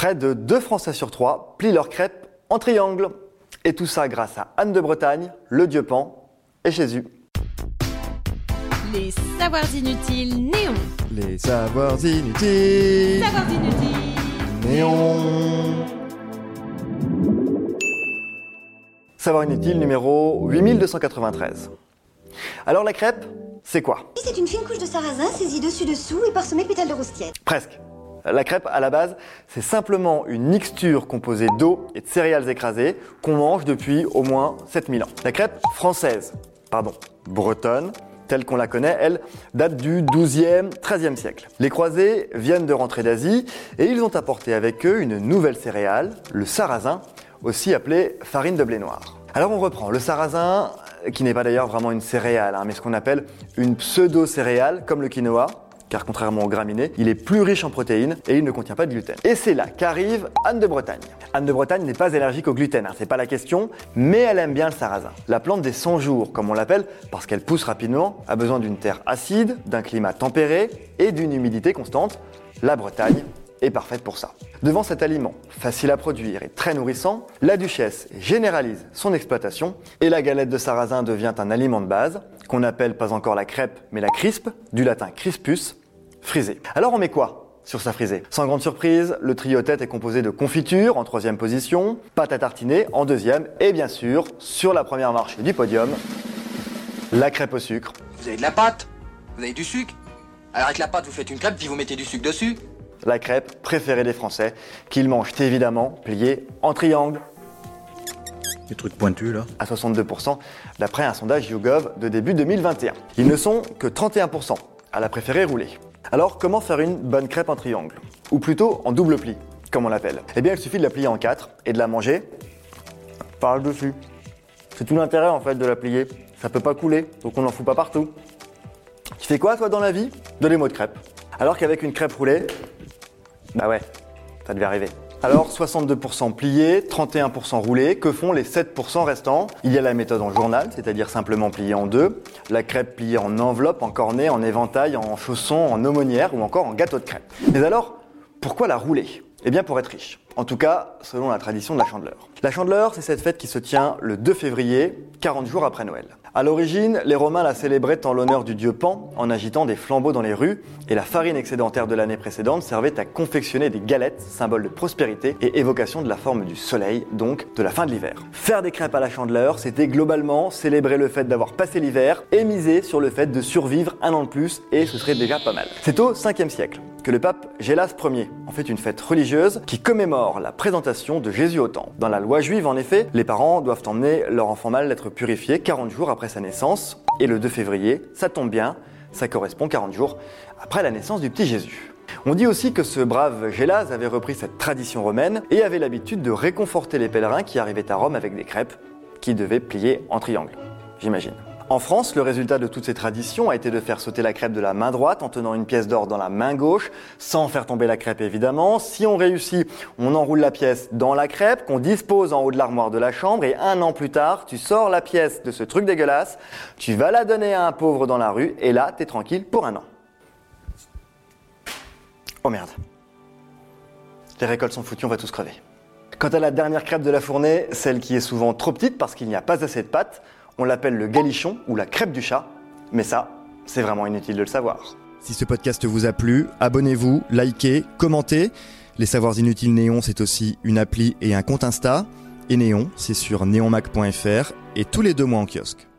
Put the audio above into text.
Près de 2 Français sur 3 plient leurs crêpes en triangle. Et tout ça grâce à Anne de Bretagne, le Dieu Pan et Jésus. Les savoirs inutiles néons. Les savoirs inutiles. Savoirs inutiles. Néon. Savoir inutile numéro 8293. Alors la crêpe, c'est quoi? C'est une fine couche de sarrasin saisie dessus-dessous et parsemée de pétales de rose tiède. Presque. La crêpe, à la base, c'est simplement une mixture composée d'eau et de céréales écrasées qu'on mange depuis au moins 7000 ans. La crêpe française, pardon, bretonne, telle qu'on la connaît, elle, date du 12e, 13e siècle. Les croisés viennent de rentrer d'Asie et ils ont apporté avec eux une nouvelle céréale, le sarrasin, aussi appelé farine de blé noir. Alors on reprend. Le sarrasin, qui n'est pas d'ailleurs vraiment une céréale, hein, mais ce qu'on appelle une pseudo-céréale, comme le quinoa, car contrairement au graminé, il est plus riche en protéines et il ne contient pas de gluten. Et c'est là qu'arrive Anne de Bretagne. Anne de Bretagne n'est pas allergique au gluten, hein, c'est pas la question, mais elle aime bien le sarrasin. La plante des 100 jours, comme on l'appelle, parce qu'elle pousse rapidement, a besoin d'une terre acide, d'un climat tempéré et d'une humidité constante. La Bretagne est parfaite pour ça. Devant cet aliment, facile à produire et très nourrissant, la duchesse généralise son exploitation et la galette de sarrasin devient un aliment de base qu'on appelle pas encore la crêpe mais la crispe, du latin crispus, frisé. Alors on met quoi sur sa frisée? Sans grande surprise, le trio tête est composé de confiture en troisième position, pâte à tartiner en deuxième et bien sûr, sur la première marche du podium, la crêpe au sucre. Vous avez de la pâte? Vous avez du sucre? Alors avec la pâte, vous faites une crêpe, puis vous mettez du sucre dessus la crêpe préférée des Français, qu'ils mangent évidemment pliée en triangle. Les trucs pointus là. À 62%, d'après un sondage YouGov de début 2021. Ils ne sont que 31% à la préférer roulée. Alors, comment faire une bonne crêpe en triangle? Ou plutôt en double pli, comme on l'appelle? Eh bien, il suffit de la plier en quatre et de la manger par le dessus. C'est tout l'intérêt en fait de la plier. Ça peut pas couler, donc on n'en fout pas partout. Tu fais quoi toi dans la vie? De mots de crêpe. Alors qu'avec une crêpe roulée, bah ouais, ça devait arriver. Alors 62% pliés, 31% roulés, que font les 7% restants? Il y a la méthode en journal, c'est-à-dire simplement pliée en deux, la crêpe pliée en enveloppe, en cornet, en éventail, en chausson, en aumônière ou encore en gâteau de crêpe. Mais alors, pourquoi la rouler? Eh bien pour être riche. En tout cas, selon la tradition de la chandeleur. La chandeleur, c'est cette fête qui se tient le 2 février, 40 jours après Noël. À l'origine, les Romains la célébraient en l'honneur du dieu Pan, en agitant des flambeaux dans les rues, et la farine excédentaire de l'année précédente servait à confectionner des galettes, symbole de prospérité et évocation de la forme du soleil, donc de la fin de l'hiver. Faire des crêpes à la chandeleur, c'était globalement célébrer le fait d'avoir passé l'hiver et miser sur le fait de survivre un an de plus, et ce serait déjà pas mal. C'est au 5e siècle que le pape Gélas Ier en fait une fête religieuse qui commémore la présentation de Jésus au temple. Dans la loi juive, en effet, les parents doivent emmener leur enfant mâle être purifié 40 jours après sa naissance, et le 2 février, ça tombe bien, ça correspond 40 jours après la naissance du petit Jésus. On dit aussi que ce brave Gélas avait repris cette tradition romaine et avait l'habitude de réconforter les pèlerins qui arrivaient à Rome avec des crêpes qui devaient plier en triangle, j'imagine. En France, le résultat de toutes ces traditions a été de faire sauter la crêpe de la main droite en tenant une pièce d'or dans la main gauche, sans faire tomber la crêpe évidemment. Si on réussit, on enroule la pièce dans la crêpe qu'on dispose en haut de l'armoire de la chambre et un an plus tard, tu sors la pièce de ce truc dégueulasse, tu vas la donner à un pauvre dans la rue et là, t'es tranquille pour un an. Oh merde. Les récoltes sont foutues, on va tous crever. Quant à la dernière crêpe de la fournée, celle qui est souvent trop petite parce qu'il n'y a pas assez de pâte, on l'appelle le galichon ou la crêpe du chat, mais ça, c'est vraiment inutile de le savoir. Si ce podcast vous a plu, abonnez-vous, likez, commentez. Les Savoirs Inutiles Néon, c'est aussi une appli et un compte Insta. Et Néon, c'est sur neonmac.fr et tous les deux mois en kiosque.